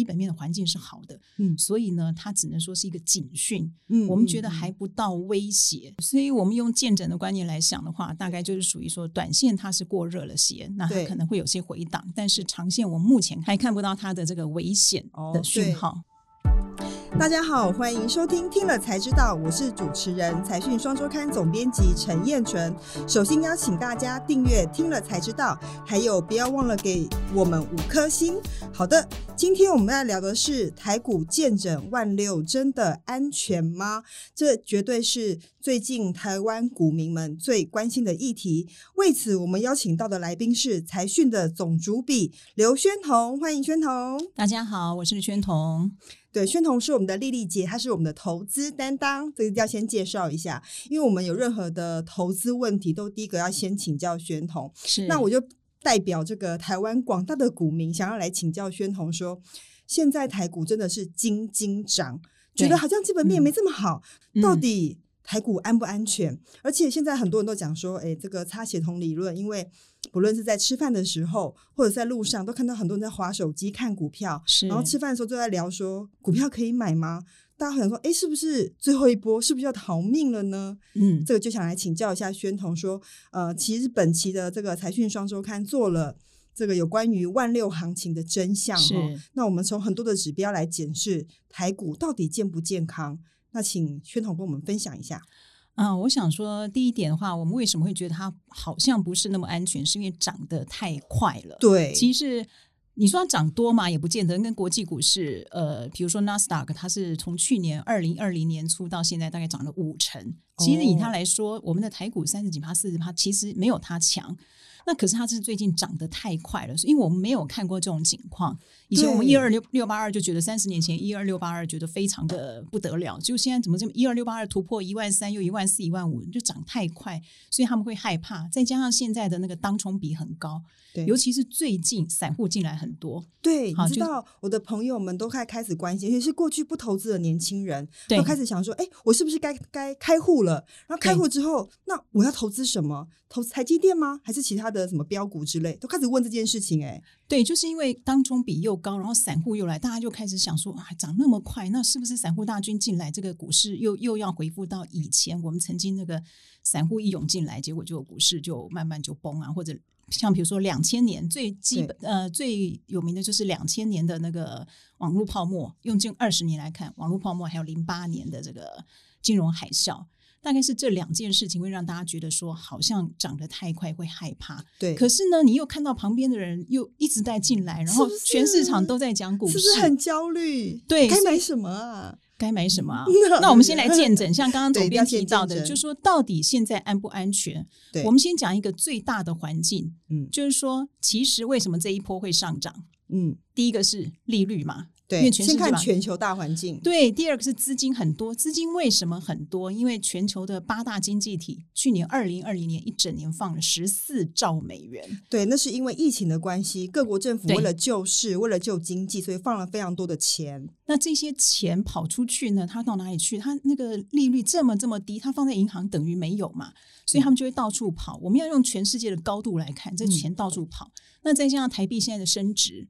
基本面的环境是好的，嗯所以呢，它只能说是一个警讯。嗯我们觉得嗯还不到威胁，所以我们用见诊的观念来想的话，大概就是属于说，短线它是过热了些，那它可能会有些回档，但是长线我目前还看不到它的这个危险哦的讯对号。大家好，欢迎收听《听了才知道》，我是主持人财讯双周刊总编辑陈燕纯。首先邀请大家订阅《听了才知道》，还有不要忘了给我们五颗星。好的，今天我们要聊的是台股见诊万六，真的安全吗？这绝对是最近台湾股民们最关心的议题。为此，我们邀请到的来宾是财讯的总主笔刘宣彤，欢迎宣彤。大家好，我是宣彤。对，宣彤是我们的丽丽姐，她是我们的投资担当，这个要先介绍一下，因为我们有任何的投资问题，都第一个要先请教宣彤。是那我就代表这个台湾广大的股民，想要来请教宣彤说，现在台股真的是金金涨，觉得好像基本面嗯没这么好，嗯到底台股安不安全？而且现在很多人都讲说，哎，这个擦协同理论，因为不论是在吃饭的时候，或者在路上，都看到很多人在划手机看股票，是，然后吃饭的时候就在聊说股票可以买吗？大家会想说，哎，是不是最后一波？是不是要逃命了呢？嗯，这个就想来请教一下宣彤说，呃，其实本期的这个财讯双周刊做了这个有关于万六行情的真相是哈。那我们从很多的指标来检视台股到底健不健康。那请宣统跟我们分享一下。啊、我想说，第一点的话，我们为什么会觉得它好像不是那么安全，是因为涨得太快了。对，其实你说它涨多嘛，也不见得。跟国际股市，呃，比如说纳斯达克，它是从去年二零二零年初到现在，大概涨了五成。其实以它来说，我们的台股三十几趴、四十趴，其实没有它强。那可是它是最近涨得太快了，因为我们没有看过这种情况。以前我们对一二六六八二就觉得三十年前一二六八二觉得非常的不得了，就现在怎么这么一二六八二突破一万三又一万四一万五，就涨太快，所以他们会害怕。再加上现在的那个当冲比很高，对尤其是最近散户进来很多，对，好你知道我的朋友们都开开始关心，尤其是过去不投资的年轻人，对都开始想说，哎，我是不是该该开户了？然后开户之后，那我要投资什么？投资台积电吗？还是其他的什么标股之类？都开始问这件事情、哎，对，就是因为当中比又高，然后散户又来，大家就开始想说啊，涨那么快，那是不是散户大军进来，这个股市又又要回复到以前我们曾经那个散户一涌进来，结果就股市就慢慢就崩啊，或者像比如说两千年最基本呃最有名的就是两千年的那个网络泡沫，用近二十年来看，网络泡沫还有零八年的这个金融海啸。大概是这两件事情会让大家觉得说，好像涨得太快会害怕。对，可是呢，你又看到旁边的人又一直在进来，然后全市场都在讲股市，是不是很焦虑？对该买什么啊？该买什么、啊那？我们先来见证，像刚刚总编提到的，就说到底现在安不安全？对，我们先讲一个最大的环境，嗯就是说，其实为什么这一波会上涨？嗯，第一个是利率嘛，因对，先看全球大环境，对，第二个是资金很多，资金为什么很多？因为全球的八大经济体去年二零二零年一整年放了十四兆美元，对，那是因为疫情的关系，各国政府为了救市，为了救经济，所以放了非常多的钱。那这些钱跑出去呢？它到哪里去？它那个利率这么这么低，它放在银行等于没有嘛？所以他们就会到处跑。我们要用全世界的高度来看，这钱到处跑。那再加上台币现在的升值，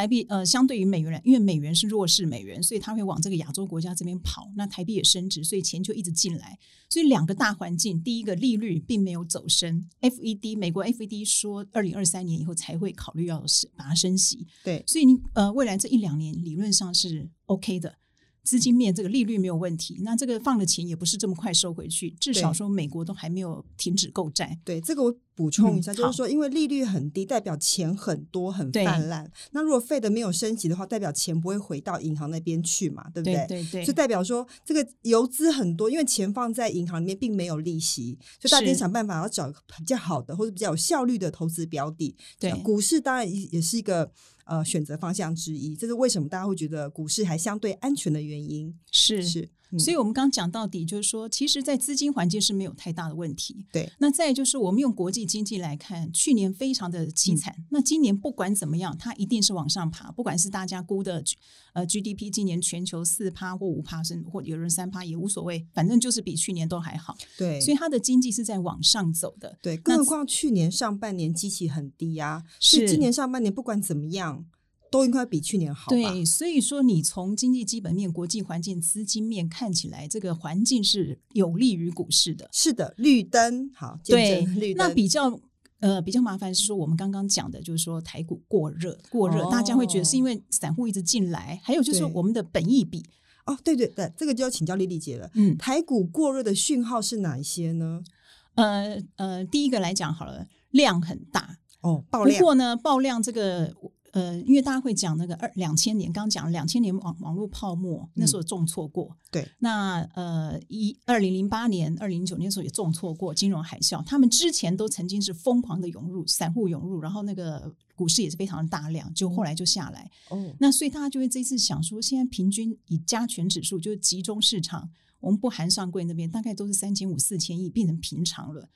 台币呃相对于美元来，因为美元是弱势美元，所以它会往这个亚洲国家这边跑。那台币也升值，所以钱就一直进来。所以两个大环境，第一个利率并没有走升，FED 美国 FED 说二零二三年以后才会考虑要是把它升息。对，所以你呃，未来这一两年理论上是 OK 的，资金面这个利率没有问题。那这个放的钱也不是这么快收回去，至少说美国都还没有停止购债。对，这个我补充一下，嗯就是说，因为利率很低，代表钱很多很泛滥。那如果费的没有升级的话，代表钱不会回到银行那边去嘛，对不对对对就代表说这个游资很多，因为钱放在银行里面并没有利息，所以大家是想办法要找比较好的或者比较有效率的投资标的。对股市当然也也是一个呃选择方向之一，这是为什么大家会觉得股市还相对安全的原因。是是，嗯所以我们刚刚讲到底，就是说，其实，在资金环境是没有太大的问题。对，那再就是我们用国际经济来看，去年非常的凄惨。嗯那今年不管怎么样，它一定是往上爬。不管是大家估的呃 GDP，今年全球四趴或五趴，甚至或有人三趴也无所谓，反正就是比去年都还好。对，所以它的经济是在往上走的。对，那更何况去年上半年基期很低啊，是今年上半年不管怎么样，都应该比去年好？对，所以说你从经济基本面、国际环境、资金面看起来，这个环境是有利于股市的。是的，绿灯好，对绿，灯那比较呃比较麻烦是说，我们刚刚讲的就是说台股过热，过热，哦大家会觉得是因为散户一直进来，还有就是我们的本益比，哦，对对对，这个就要请教丽丽姐了。嗯，台股过热的讯号是哪一些呢？呃呃，第一个来讲好了，量很大，哦，爆量不过呢，爆量这个。呃，因为大家会讲那个二两千年，刚刚讲两千年网网络泡沫，那时候重挫过。对，那呃，一二零零八年、二零零九年的时候也重挫过金融海啸，他们之前都曾经是疯狂的涌入，散户涌入，然后那个股市也是非常的大量，就后来就下来。哦，那所以大家就会这次想说，现在平均以加权指数就是集中市场，我们不含上柜那边，大概都是三千五、四千亿，变成平常了。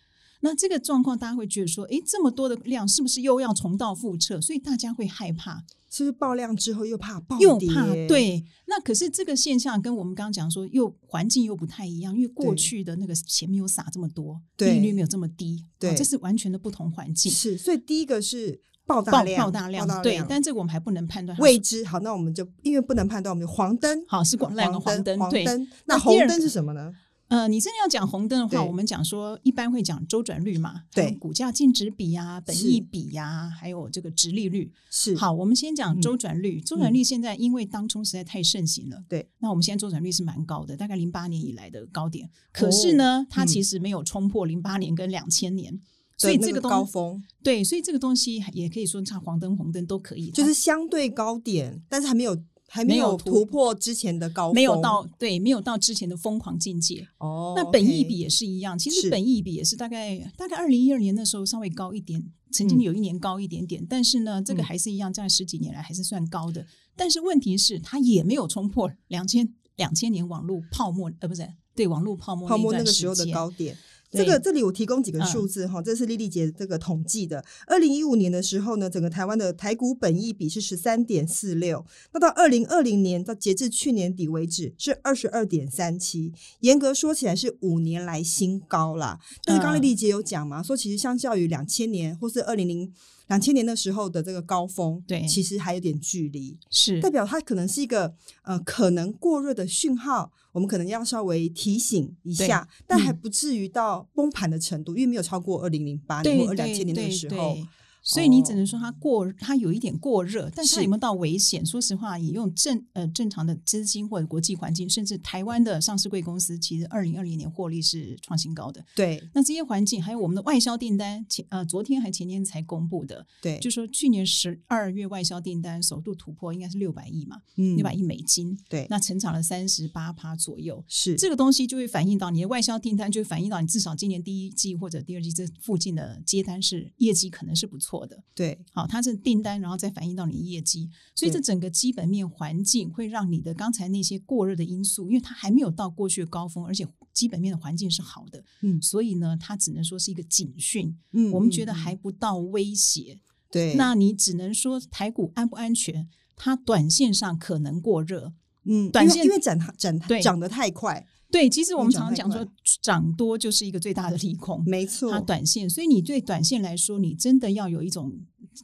那这个状况，大家会觉得说，诶，这么多的量，是不是又要重蹈覆辙？所以大家会害怕，是不是爆量之后又怕暴跌？又怕对。那可是这个现象跟我们刚刚讲说，又环境又不太一样，因为过去的那个钱没有撒这么多，对利率没有这么低，对哦这是完全的不同环境。是，所以第一个是爆大爆量，爆大量，对，但这个我们还不能判断未知。好，那我们就因为不能判断，我们就黄灯。好是黄灯，黄灯。那第二那红灯是什么呢？呃，你真的要讲红灯的话，我们讲说一般会讲周转率嘛，对。股价净值比呀、本是。益比呀、还有这个值利率。是。好，我们先讲嗯。周转率。周转率现在因为当冲实在太盛行了，对，那我们现在周转率是蛮高的，大概零八年以来的高点。可是呢，它嗯。其实没有冲破零八年跟两千年，所以这个东高峰。对，所以这个东西也可以说唱黄灯红灯都可以，就是。相对高点，但是还没有还没有突突破之前的高峰，没有到对，没有到之前的疯狂境界。哦。那本益 OK 比也是一样，其实本益比也是大概大概二零一二年的时候稍微高一点，曾经嗯有一年高一点点，但是呢，这个嗯还是一样，在十几年来还是算高的。但是问题是，它也没有冲破两千两千年网络泡沫，呃，不是对网络泡沫泡沫那那个时候的高点。对这个这里我提供几个嗯数字哈，这是丽丽姐这个统计的。二零一五年的时候呢，整个台湾的台股本益比是十三点四六，那到二零二零年到截至去年底为止是二十二点三七，严格说起来是五年来新高啦。但是刚丽丽姐有讲嘛，说其实相较于两千年或是二零零两千年的时候的这个高峰，对其实还有点距离。是代表它可能是一个呃可能过热的讯号，我们可能要稍微提醒一下，但还嗯不至于到崩盘的程度，因为没有超过二零零八年对或二两千年那个对时候。对所以你只哦。能说它过，它有一点过热，但是有没有到危险？说实话，以用正呃正常的资金或者国际环境，甚至台湾的上市贵公司，其实二零二零年获利是创新高的。对。那这些环境，还有我们的外销订单，前呃昨天还前天才公布的，对，就说去年十二月外销订单首度突破，应该是六百亿嘛，嗯。六百亿美金，对，那成长了三十八趴左右。是。这个东西就会反映到你的外销订单，就会反映到你至少今年第一季或者第二季这附近的接单是业绩可能是不错的。对好，它是订单，然后再反映到你的业绩，所以这整个基本面环境会让你的刚才那些过热的因素，因为它还没有到过去的高峰，而且基本面的环境是好的，嗯所以呢，它只能说是一个警讯，嗯我们觉得嗯还不到威胁。对，那你只能说台股安不安全？它短线上可能过热，嗯，短线因为因为涨涨对涨得太快，对，其实我们常常讲说涨多就是一个最大的利空，没错，它短线，所以你对短线来说，你真的要有一种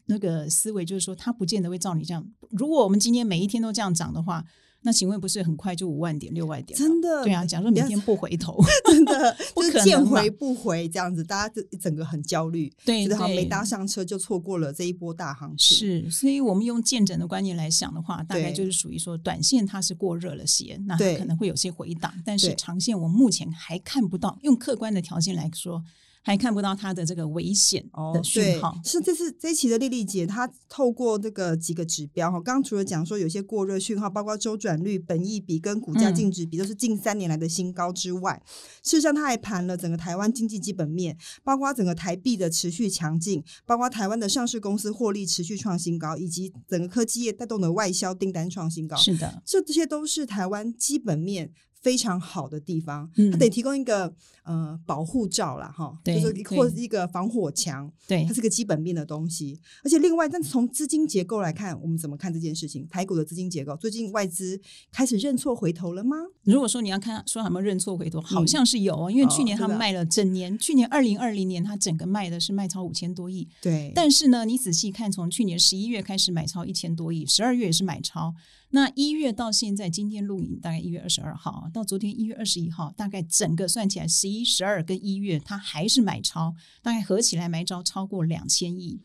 那个思维，就是说它不见得会照你这样。如果我们今天每一天都这样涨的话，那请问不是很快就五万点、六万点了？真的对啊，假如明天不回头，真的不就是可能见回不回这样子，大家这整个很焦虑，对觉得好像没搭上车就错过了这一波大行情。是，所以我们用见诊的观念来想的话，大概就是属于说，短线它是过热了些，那它可能会有些回档，但是长线我目前还看不到，用客观的条件来说，还看不到它的这个危险哦的，讯对号。，是这次这一期的丽丽姐，她透过这个几个指标哈，刚刚除了讲说有些过热讯号，包括周转率、本益比跟股价嗯。净值比都是近三年来的新高之外，事实上她还盘了整个台湾经济基本面，包括整个台币的持续强劲，包括台湾的上市公司获利持续创新高，以及整个科技业带动的外销订单创新高，是的，这这些都是台湾基本面非常好的地方，嗯它得提供一个呃保护罩啦，哈，就是或者是一个防火墙，对它是个基本面的东西。而且另外，但从资金结构来看，我们怎么看这件事情？台股的资金结构，最近外资开始认错回头了吗？如果说你要看说有没有认错回头，好像是有哦，因为去年他们卖了整年，去年二零二零年他整个卖的是卖超五千多亿，对，但是呢，你仔细看，从去年十一月开始买超一千多亿，十二月也是买超。那一月到现在，今天录影大概一月二十二号，到昨天一月二十一号，大概整个算起来，十一、十二跟一月，它还是买超，大概合起来买超超过两千亿。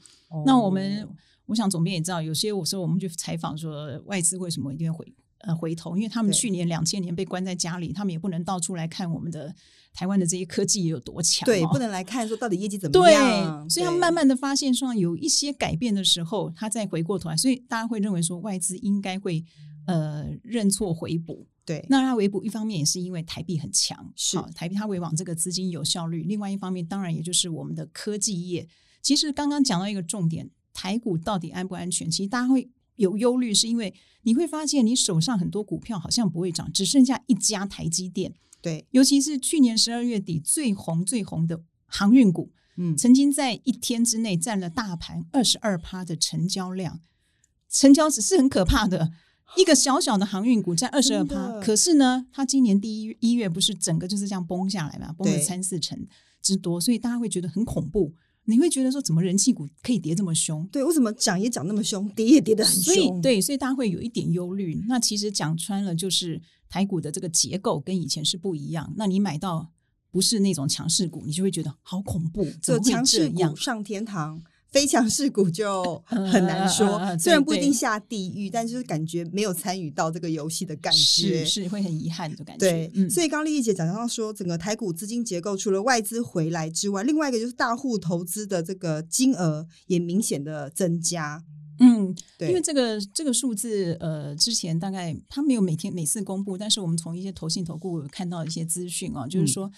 那我们哦，我想总编也知道，有些我说我们去采访说外资为什么一定会回呃回头，因为他们去年两千年被关在家里，他们也不能到处来看我们的台湾的这些科技有多强、哦，对，不能来看说到底业绩怎 么对样，，所以他对慢慢的发现说有一些改变的时候，他再回过头来，所以大家会认为说外资应该会呃认错回补。对那它回补一方面也是因为台币很强，是好台币它回往这个资金有效率；另外一方面，当然也就是我们的科技业。其实刚刚讲到一个重点，台股到底安不安全？其实大家会有忧虑，是因为你会发现你手上很多股票好像不会涨，只剩下一家台积电。对，尤其是去年十二月底最红最红的航运股，嗯，曾经在一天之内占了大盘二十二趴的成交量，成交值是很可怕的。一个小小的航运股占二十二趴，可是呢，它今年第一一月不是整个就是这样崩下来嘛，崩了三四成之多，所以大家会觉得很恐怖。你会觉得说，怎么人气股可以跌这么凶？对，为什么涨也涨那么凶，跌也跌得很所以凶？对，所以大家会有一点忧虑。那其实讲穿了，就是台股的这个结构跟以前是不一样。那你买到不是那种强势股，你就会觉得好恐怖，怎么会就强势股？上天堂，非强势股就呃很难说。虽然不一定下地狱，但就是感觉没有参与到这个游戏的感觉。是是会很遗憾的感觉。对，嗯，所以刚刚丽丽姐讲到说，整个台股资金结构除了外资回来之外，另外一个就是大户投资的这个金额也明显的增加。嗯，对，因为这个这个数字，呃，之前大概他没有每天每次公布，但是我们从一些投信投顾有看到一些资讯啊，就是嗯说，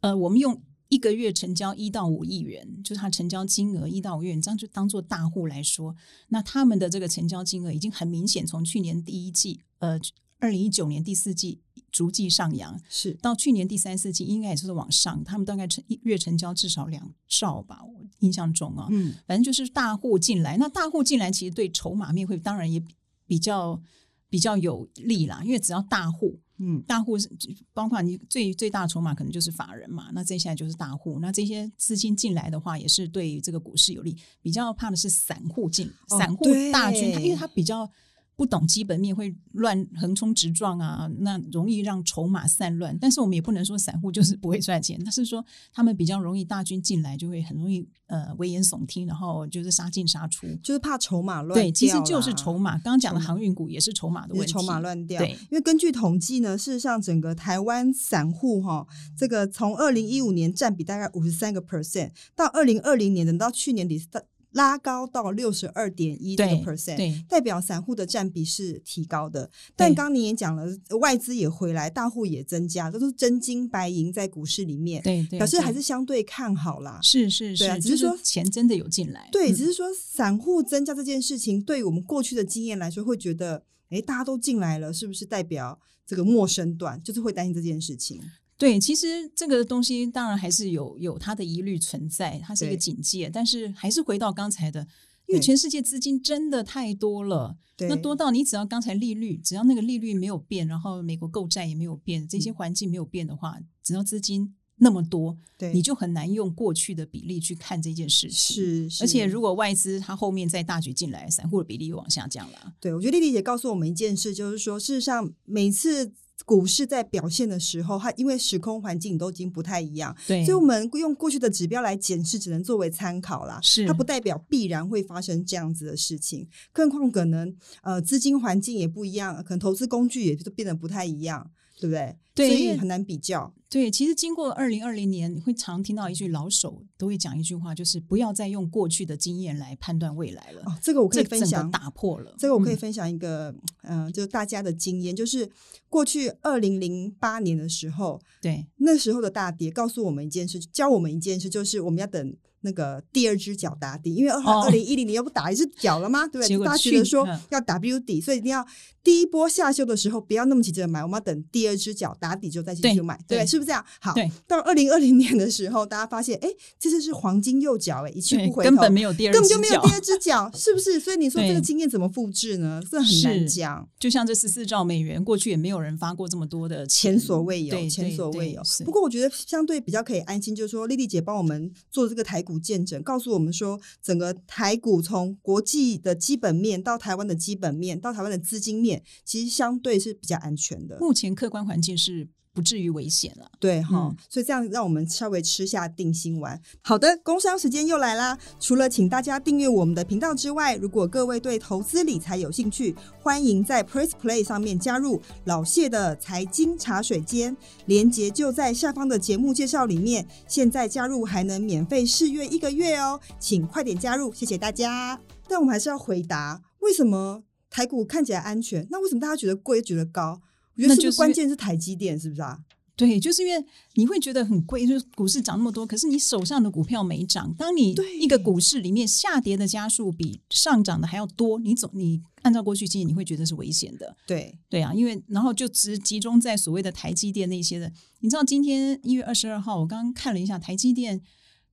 呃，我们用一个月成交一到五亿元，就是它成交金额一到五亿元，这样就当做大户来说，那他们的这个成交金额已经很明显从去年第一季，呃，二零一九年第四季逐季上扬，是。到去年第三四季应该也是往上，他们大概成一月成交至少两兆吧，我印象中啊，嗯，反正就是大户进来，那大户进来其实对筹码面会当然也比比较比较有利啦，因为只要大户，嗯，大户是包括你最最大的筹码可能就是法人嘛，那这现在就是大户，那这些资金进来的话，也是对这个股市有利。比较怕的是散户进，哦散户大军，他因为他比较。不懂基本面会乱横冲直撞啊，那容易让筹码散乱。但是我们也不能说散户就是不会赚钱，但是说他们比较容易大军进来，就会很容易呃危言耸听，然后就是杀进杀出。就是怕筹码乱对，其实就是啦筹码。刚刚讲的航运股也是筹码的问题，筹码乱掉。对因为根据统计呢，事实上整个台湾散户哈，这个从二零一五年占比大概五十三个 percent，到二零二零年，等到去年底到拉高到六十二点一这个 percent，代表散户的占比是提高的。但刚刚你也讲了，外资也回来，大户也增加，这都是真金白银在股市里面，对对，表示还是相对看好啦。是是对啊是，就是只说钱真的有进来，对，嗯只是说散户增加这件事情，对于我们过去的经验来说，会觉得，诶，大家都进来了，是不是代表这个陌生段，就是会担心这件事情？对，其实这个东西当然还是有有它的疑虑存在，它是一个警戒，但是还是回到刚才的，因为全世界资金真的太多了，那多到你只要刚才利率，只要那个利率没有变，然后美国购债也没有变，这些嗯环境没有变的话，只要资金那么多，对，你就很难用过去的比例去看这件事情。是，是而且如果外资它后面再大举进来，散户的比例又往下降了。对我觉得丽丽姐告诉我们一件事，就是说，事实上每次。股市在表现的时候，它因为时空环境都已经不太一样，对，所以我们用过去的指标来检视，只能作为参考啦。是它不代表必然会发生这样子的事情，更何况可能呃资金环境也不一样，可能投资工具也就变得不太一样，对不对？所以很难比较。对，其实经过二零二零年，你会常听到一句老手都会讲一句话，就是不要再用过去的经验来判断未来了。哦，这个我可以分享个，打破了。这个我可以嗯分享一个，嗯、就是大家的经验，就是过去二零零八年的时候，对那时候的大跌告诉我们一件事，教我们一件事，就是我们要等那个第二只脚打底，因为二哦二零一零年又不打一只脚了吗？对不对？大家觉得说要 W 底，所以一定要第一波下修的时候不要那么急着买，我们要等第二只脚打底之后再进去买，对是不是这样？好，到二零二零年的时候，大家发现，哎，这次是黄金右脚，哎，一去不回头，根本没有第二根本就没有第二只脚，是不是？所以你说这个经验怎么复制呢？这很难讲。就像这十四兆美元，过去也没有人发过这么多的钱，前所未有，对前所未有。不过我觉得相对比较可以安心，就是说丽丽姐帮我们做这个台股见证，告诉我们说，整个台股从国际的基本面到台湾的基本面到台湾的资金面，其实相对是比较安全的。目前客观环境是不至于危险了。对哈、嗯所以这样让我们稍微吃下定心丸。好的，工商时间又来啦！除了请大家订阅我们的频道之外，如果各位对投资理财有兴趣，欢迎在 Press Play 上面加入老谢的财经茶水间，连接就在下方的节目介绍里面。现在加入还能免费试阅一个月哦，请快点加入，谢谢大家。但我们还是要回答，为什么台股看起来安全，那为什么大家觉得贵又觉得高？那就是是关键是台积电，是不是啊？对，就是因为你会觉得很贵，就是股市涨那么多，可是你手上的股票没涨。当你一个股市里面下跌的家数比上涨的还要多，你总你按照过去经验，你会觉得是危险的。对，对啊，因为然后就只集中在所谓的台积电那些的。你知道今天一月二十二号，我刚刚看了一下台积电，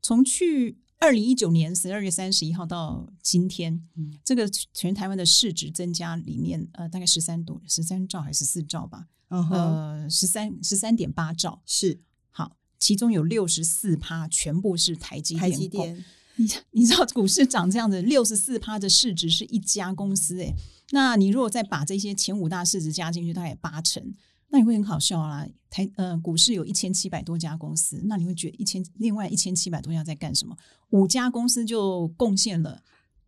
从去二零一九年十二月三十一号到今天，嗯这个全台湾的市值增加里面，呃，大概十三多十三兆还是四兆吧，嗯，呃，十三十三点八兆。是好，其中有六十四趴全部是台积电。台积。电，你你知道股市涨这样子，六十四趴的市值是一家公司诶、那你如果再把这些前五大市值加进去，大概八成，那你会很好笑啦。台呃股市有一千七百多家公司，那你会觉得一千另外一千七百多家在干什么？五家公司就贡献了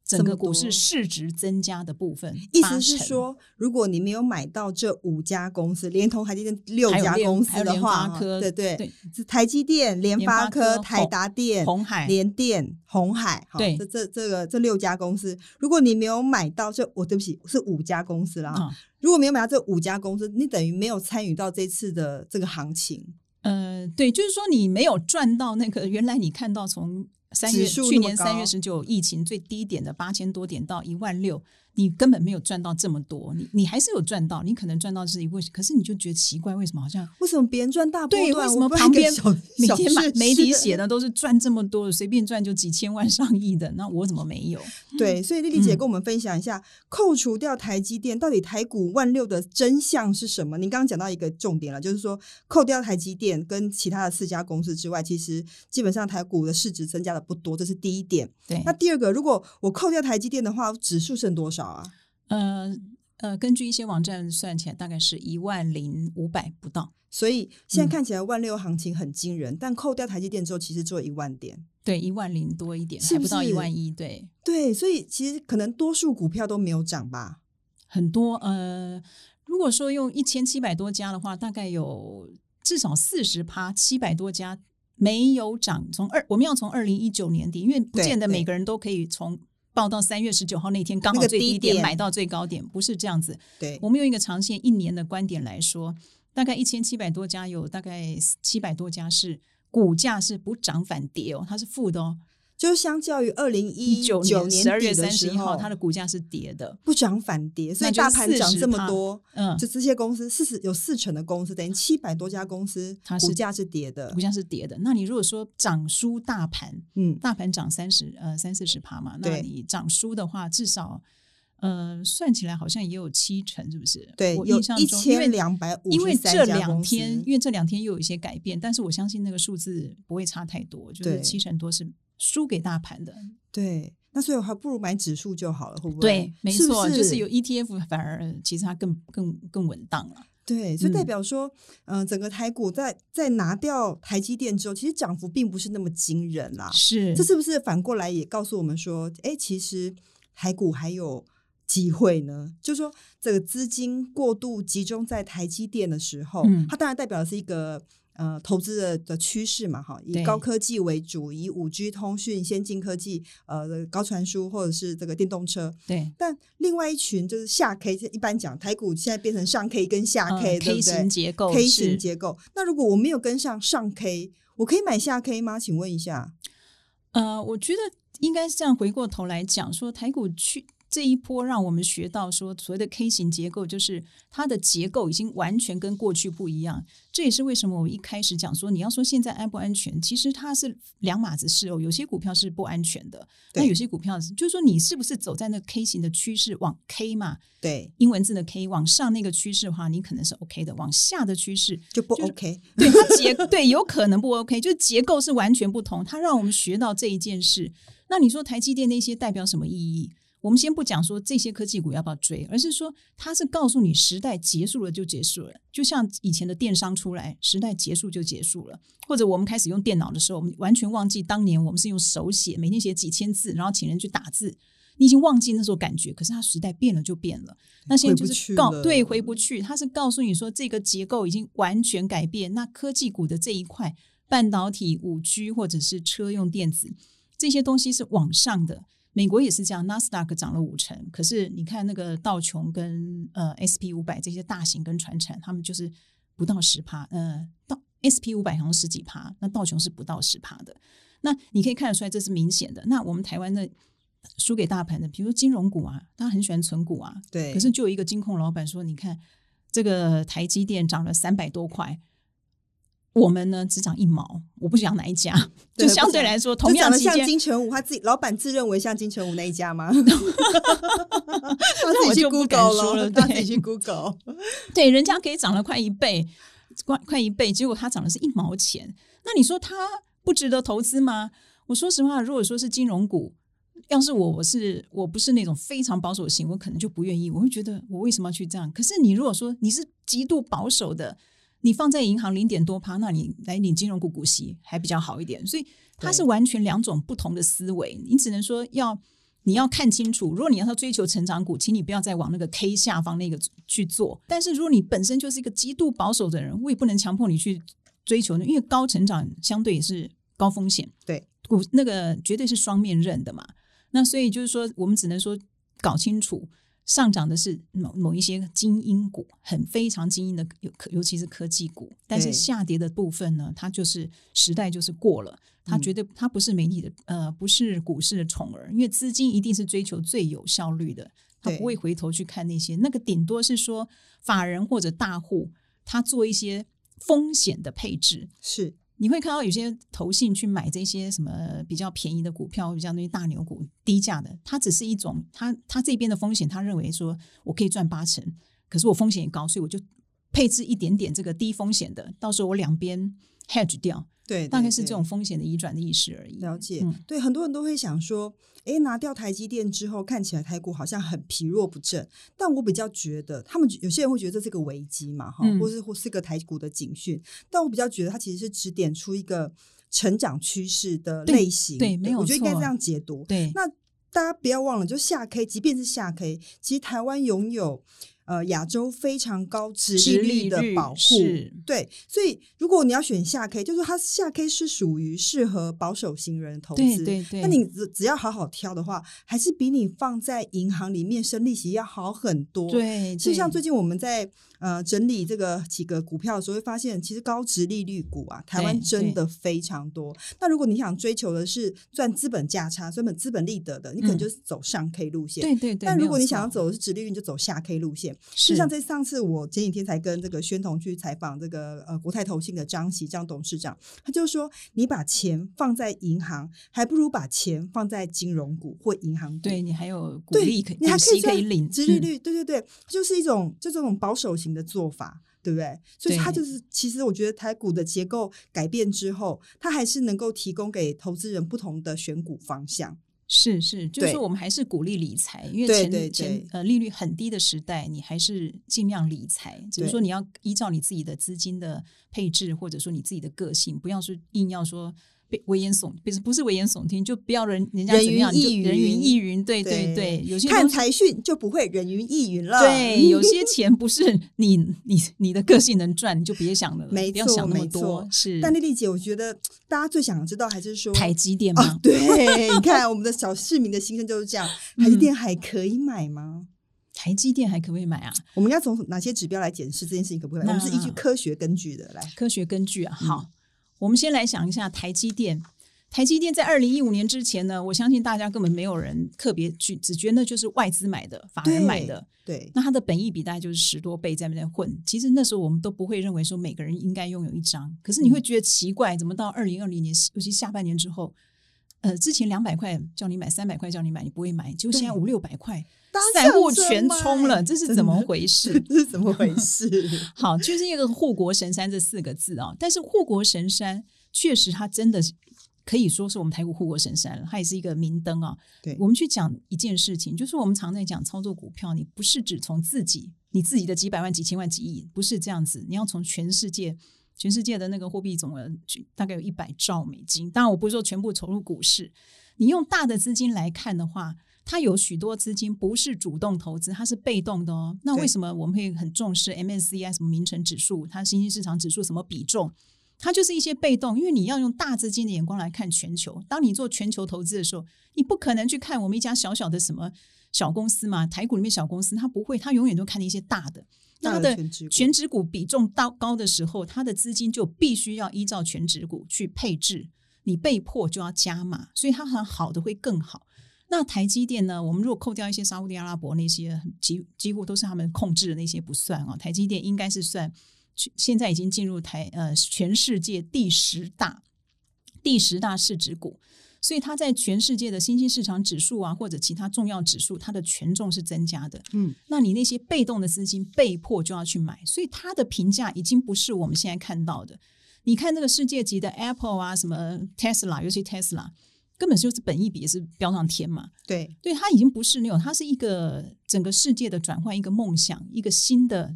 整个股市市值增加的部分，意思是说，如果你没有买到这五家公司，连同台积电六家公司的话，对对，对是台积电、联联发发科、科台达电、红海联电、红海，哈对这这这个这六家公司，如果你没有买到这，我对不起，是五家公司啦。如果没有买到这五家公司，你等于没有参与到这次的这个行情。呃，对，就是说你没有赚到那个原来你看到从三月去年三月十九疫情最低点的八千多点到一万六，你根本没有赚到这么多，你你还是有赚到，你可能赚到是一位，可是你就觉得奇怪，为什么好像为什么别人赚大波对，段，为什么旁边小每小天媒媒体写的都是赚这么多的，随便赚就几千万上亿的，那我怎么没有？对，所以丽丽姐嗯跟我们分享一下，扣除掉台积电，到底台股万六的真相是什么？您刚刚讲到一个重点了，就是说扣掉台积电跟其他的四家公司之外，其实基本上台股的市值增加的不多，这是第一点。对，那第二个，如果我扣掉台积电的话，指数剩多少啊？呃呃，根据一些网站算起来，大概是一万零五百不到。所以现在嗯看起来万六行情很惊人，但扣掉台积电之后，其实只有一万点。对，一万零多一点，是不还不到一万一。对，对，所以其实可能多数股票都没有涨吧。很多呃，如果说用一千七百多家的话，大概有至少四十趴，七百多家没有涨。从二我们要从二零一九年底，因为不见得每个人都可以从报到三月十九号那天刚那个好最低点买到最高点，不是这样子。对，我们用一个长线一年的观点来说，大概一千七百多家，有大概七百多家是股价是不涨反跌哦，它是负的哦。就相较于二零一九九年十二月底的时三十一号，候，它的股价是跌的。不涨反跌，所以大盘涨这么多，嗯，就这些公司四十有四成的公司，等于七百多家公司，它是股价是跌的股。价是跌的。那你如果说涨输大盘，嗯，大盘涨三十呃三四十趴嘛，那你涨输的话，至少呃算起来好像也有七成，是不是？对，我印象中，因为千两百五因为这两天，因为这两天又有一些改变，但是我相信那个数字不会差太多，就是七成多是输给大盘的。对，那所以我还不如买指数就好了，会不会？对，没错，就是有 ETF 反而其实它更更更稳当了。对，所以代嗯表说，嗯、整个台股在在拿掉台积电之后，其实涨幅并不是那么惊人啦。是这是不是反过来也告诉我们说，哎，其实台股还有机会呢？就是说，这个资金过度集中在台积电的时候，嗯它当然代表的是一个。呃，投资的的趋势嘛，哈，以高科技为主，以五 G 通讯、先进科技，呃，高传输或者是这个电动车。对。但另外一群就是下 K，一般讲台股现在变成上 K 跟下 K，、嗯对 K 不对型结构 K 型结构。那如果我没有跟上上 K，我可以买下 K 吗？请问一下。呃，我觉得应该是这样，回过头来讲说，台股去这一波让我们学到说，所谓的 K 型结构，就是它的结构已经完全跟过去不一样。这也是为什么我一开始讲说，你要说现在安不安全，其实它是两码子事哦。有些股票是不安全的，那有些股票是，就是说你是不是走在那 K 型的趋势往 K 嘛，对，英文字的 K 往上那个趋势的话，你可能是 OK 的；往下的趋势就不 OK。对它结对有可能不 OK，就是结构是完全不同。它让我们学到这一件事。那你说台积电那些代表什么意义？我们先不讲说这些科技股要不要追，而是说它是告诉你时代结束了就结束了，就像以前的电商出来，时代结束就结束了，或者我们开始用电脑的时候，我们完全忘记当年我们是用手写，每天写几千字，然后请人去打字。你已经忘记那时候感觉，可是它时代变了就变了。那现在就是告对回不去，它是告诉你说这个结构已经完全改变。那科技股的这一块，半导体、五 G 或者是车用电子这些东西是往上的。美国也是这样，纳斯达克涨了五成，可是你看那个道琼跟呃 SP 五百这些大型跟传产，他们就是不到十趴，呃，到 SP 五百好像十几趴，那道琼是不到十趴的。那你可以看得出来，这是明显的。那我们台湾的输给大盘的，比如说金融股啊，大家很喜欢存股啊，对，可是就有一个金控老板说，你看这个台积电涨了三百多块。我们呢只涨一毛，我不讲哪一家，就相对来说，同样就长得像，金城武，他自己老板自认为像金城武那一家吗？他那我自己去就不敢 Google 说了对他自己去 Google。对，人家可以涨了快一倍，快快一倍，结果他涨的是一毛钱。那你说他不值得投资吗？我说实话，如果说是金融股，要是我，我是我不是那种非常保守型，我可能就不愿意。我会觉得我为什么要去这样？可是你如果说你是极度保守的，你放在银行零点多趴，那你来领金融股股息还比较好一点。所以它是完全两种不同的思维，你只能说要。你要看清楚，如果你要追求成长股，请你不要再往那个 K 下方那个去做。但是如果你本身就是一个极度保守的人，我也不能强迫你去追求呢，因为高成长相对也是高风险，对股那个绝对是双面刃的嘛。那所以就是说，我们只能说搞清楚，上涨的是某某一些精英股，很非常精英的，尤尤其是科技股。但是下跌的部分呢，它就是时代就是过了，它嗯。绝对它不是媒体的呃，不是股市的宠儿，因为资金一定是追求最有效率的，他不会回头去看那些，那个顶多是说法人或者大户他做一些风险的配置，是你会看到有些投信去买这些什么比较便宜的股票，比较那些大牛股、低价的，它只是一种它它这边的风险，他认为说我可以赚八成，可是我风险也高，所以我就配置一点点这个低风险的，到时候我两边 hedge 掉，对，大概是对这种风险的移转的意识而已。了解，嗯对，很多人都会想说，诶，拿掉台积电之后，看起来台股好像很疲弱不振。但我比较觉得，他们有些人会觉得这是个危机嘛，哈、嗯或是或是个台股的警讯。但我比较觉得，它其实是指点出一个成长趋势的对类型。对没有错我觉得应该这样解读。对，那大家不要忘了，就下 K，即便是下 K，其实台湾拥有呃亚洲非常高殖利率的保护。对，所以如果你要选下 K，就是说它下 K 是属于适合保守型人投资。对对对，那你只只要好好挑的话，还是比你放在银行里面生利息要好很多。，对，就像最近我们在呃整理这个几个股票的时候，会发现其实高值利率股啊，台湾真的非常多。那如果你想追求的是赚资本价差、赚本资本利得的，你可能嗯就是走上 K 路线。对对对，但如果你想要走的是直利率，你就走下 K 路线。是就像在上次我前几天才跟这个宣彤去采访这个呃国泰投信的张喜张董事长，他就说你把钱放在银行，还不如把钱放在金融股或银行股。对你还有股对利可以，你还可以可以领，嗯殖利率，对对对，就是一种就这种保守型的做法。对不对？所以它就是，其实我觉得台股的结构改变之后，它还是能够提供给投资人不同的选股方向。是是，就是说我们还是鼓励理财，因为前对对。前呃利率很低的时代，你还是尽量理财。只是说你要依照你自己的资金的配置，或者说你自己的个性，不要是硬要说被危言耸，不是不是危言耸听，就不要人人家人怎么样，你就云亦人云云亦云。对对对，有些看财讯就不会人云亦云了。对，有些 钱不是你你你的个性能赚，你就别想了，不要想那么多。是但丽丽姐，我觉得大家最想知道还是说台积电吗？，啊对，你看我们的小市民的心声就是这样，台积电还可以买吗？台积电还可不可以买啊？我们要从哪些指标来检视这件事情可不可以买？我们是依据科学根据的来。科学根据啊。嗯好，我们先来想一下台积电。台积电在二零一五年之前呢，我相信大家根本没有人特别去，只觉得那就是外资买的，法人买的。对，那它的本益比大概就是十多倍在那边混。其实那时候我们都不会认为说每个人应该拥有一张，可是你会觉得奇怪，怎么到二零二零年，尤其下半年之后，呃，之前两百块叫你买，三百块叫你买，你不会买，结果现在五六百块，散户全冲了，这是怎么回 事？这是怎么回事？好，就是一个护国神山这四个字啊，但是护国神山确实它真的是。可以说是我们台股护国神山了，它也是一个明灯啊。对，我们去讲一件事情，就是我们常在讲操作股票，你不是只从自己你自己的几百万、几千万、几亿，不是这样子，你要从全世界，全世界的那个货币总额大概有一百兆美金。当然，我不是说全部投入股市，你用大的资金来看的话，它有许多资金不是主动投资，它是被动的哦。那为什么我们会很重视 MSCI 什么名城指数，它新兴市场指数什么比重？它就是一些被动，因为你要用大资金的眼光来看全球。当你做全球投资的时候，你不可能去看我们一家小小的什么小公司嘛，台股里面小公司，它不会，它永远都看那些大的。它的全指股比重到高的时候，它的资金就必须要依照全指股去配置，你被迫就要加码，所以它很好的会更好。那台积电呢？我们如果扣掉一些沙地阿拉伯那些几几乎都是他们控制的那些不算啊，台积电应该是算。现在已经进入台呃全世界第十大第十大市值股，所以它在全世界的新兴市场指数啊或者其他重要指数，它的权重是增加的。嗯，那你那些被动的资金被迫就要去买，所以它的评价已经不是我们现在看到的。你看那个世界级的 Apple 啊，什么 Tesla，尤其 Tesla，根本就是本意比也是飙上天嘛。对，对，它已经不是那种，它是一个整个世界的转换，一个梦想，一个新的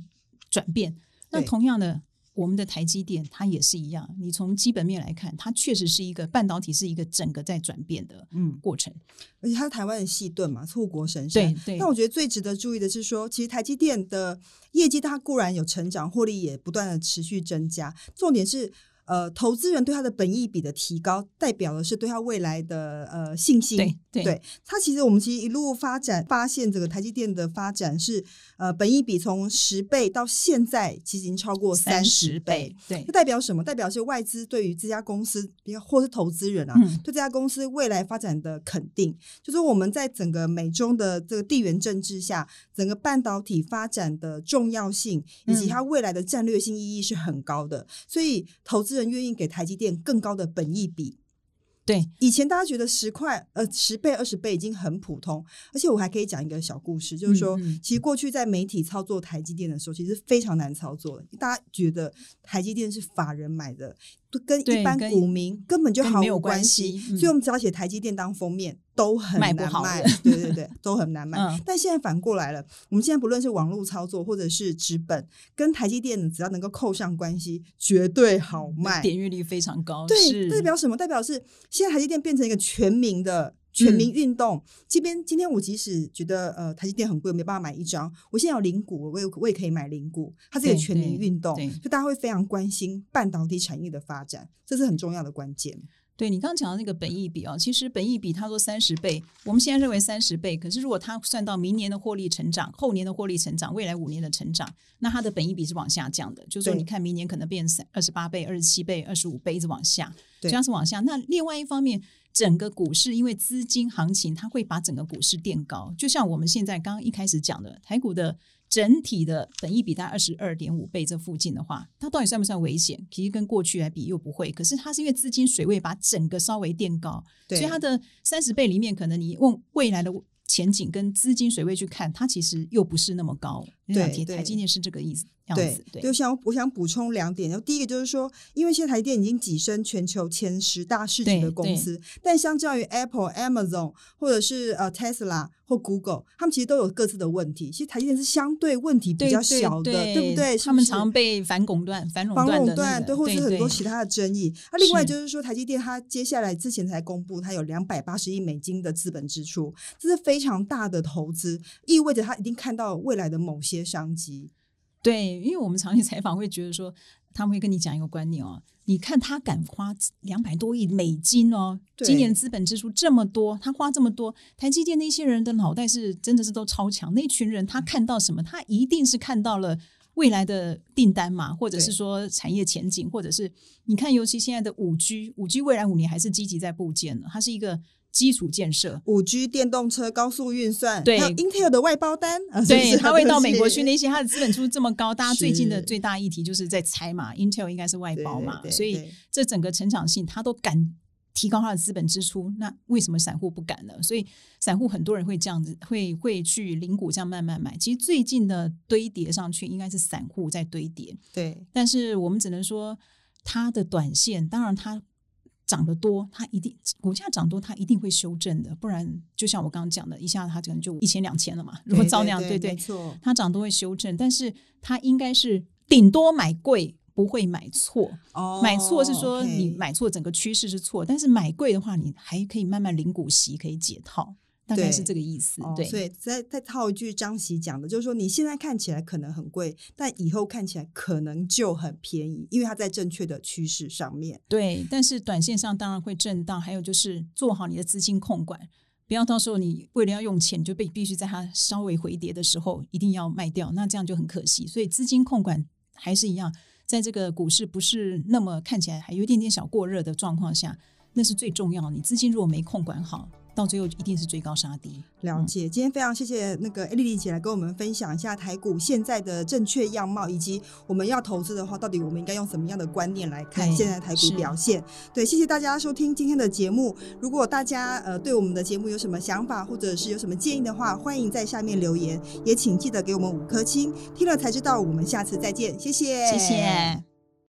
转变。那同样的，我们的台积电它也是一样。你从基本面来看，它确实是一个半导体，是一个整个在转变的嗯过程。而且它是台湾的细盾嘛，护国神山。对对。那我觉得最值得注意的是说，其实台积电的业绩它固然有成长，获利也不断的持续增加。重点是。呃，投资人对他的本益比的提高，代表的是对他未来的呃信心。对，对，它其实我们其实一路发展，发现这个台积电的发展是呃本益比从十倍到现在其实已经超过三十倍。对，这代表什么？代表是外资对于这家公司，比或是投资人啊，对这家公司未来发展的肯定。就是我们在整个美中的这个地缘政治下，整个半导体发展的重要性以及它未来的战略性意义是很高的，所以投资。愿意给台积电更高的本益比，对。以前大家觉得十块呃十倍二十倍已经很普通，而且我还可以讲一个小故事，就是说，其实过去在媒体操作台积电的时候，其实非常难操作。的，大家觉得台积电是法人买的。跟一般股民根本就毫无关系，所以我们只要写台积电当封面都很难卖，对对对，都很难卖。但现在反过来了，我们现在不论是网络操作或者是纸本，跟台积电只要能够扣上关系，绝对好卖，点阅率非常高。对，代表什么？代表是现在台积电变成一个全民的。全民运动这边，今天我即使觉得呃台积电很贵，没办法买一张，我现在有零股，我也我也可以买零股。它是一个全民运动，就大家会非常关心半导体产业的发展，这是很重要的关键。对你刚刚讲的那个本益比啊，其实本益比他说三十倍，我们现在认为三十倍，可是如果他算到明年的获利成长、后年的获利成长、未来五年的成长，那它的本益比是往下降的。就是说，你看明年可能变三二十八倍、二十七倍、二十五倍一直往下，这样是往下。那另外一方面。整个股市因为资金行情，它会把整个股市垫高。就像我们现在刚刚一开始讲的，台股的整体的本益比在二十二点五倍这附近的话，它到底算不算危险？其实跟过去来比又不会。可是它是因为资金水位把整个稍微垫高，所以它的三十倍里面，可能你问未来的。前景跟资金水位去看，它其实又不是那么高。对，台积电是这个意思。对，就想我想补充两点。然后第一个就是说，因为现在台积电已经跻身全球前十大市值的公司，但相较于 Apple、Amazon 或者是呃 Tesla 或 Google，他们其实都有各自的问题。其实台积电是相对问题比较小的，对不对？他们常被反垄断、反垄断，对，或者是很多其他的争议。那另外就是说，台积电它接下来之前才公布，它有两百八十亿美金的资本支出，这是非常大的投资，意味着它一定看到未来的某些商机。对，因为我们长期采访会觉得说，他们会跟你讲一个观念哦，你看他敢花两百多亿美金哦，今年资本支出这么多，他花这么多，台积电那些人的脑袋是真的是都超强，那群人他看到什么，他一定是看到了。未来的订单嘛，或者是说产业前景，或者是你看，尤其现在的五 G，五 G 未来五年还是积极在部件呢，它是一个基础建设。五 G 电动车高速运算，对还有 Intel 的外包单，对，是它会到美国去，那些它的资本出这么高，大家最近的最大议题就是在猜嘛，Intel 应该是外包嘛，对对对所以对这整个成长性它都敢提高它的资本支出，那为什么散户不敢呢？所以散户很多人会这样子，会会去零股这样慢慢买。其实最近的堆叠上去，应该是散户在堆叠，对但是我们只能说它的短线，当然它涨得多，它一定股价涨多，它一定会修正的，不然就像我刚刚讲的，一下它可能就一千两千了嘛。如果照那样，对对没，错，它涨多会修正，但是它应该是顶多买贵。不会买错，哦买错是说你买错整个趋势是错，但是买贵的话，你还可以慢慢领股息，可以解套，大概是这个意思。哦，对，所以再再套一句张琪讲的，就是说你现在看起来可能很贵，但以后看起来可能就很便宜，因为它在正确的趋势上面。对，但是短线上当然会震荡，还有就是做好你的资金控管，不要到时候你为了要用钱，就被必须在它稍微回跌的时候一定要卖掉，那这样就很可惜。所以资金控管还是一样，在这个股市不是那么看起来还有一点点小过热的状况下，那是最重要的。你资金如果没控管好，到最后一定是追高杀低。了解，今天非常谢谢那个丽丽姐来跟我们分享一下台股现在的正确样貌，以及我们要投资的话，到底我们应该用什么样的观念来看对现在台股表现。对，谢谢大家收听今天的节目。如果大家呃对我们的节目有什么想法，或者是有什么建议的话，欢迎在下面留言，也请记得给我们五颗星。听了才知道，我们下次再见，谢谢，谢谢。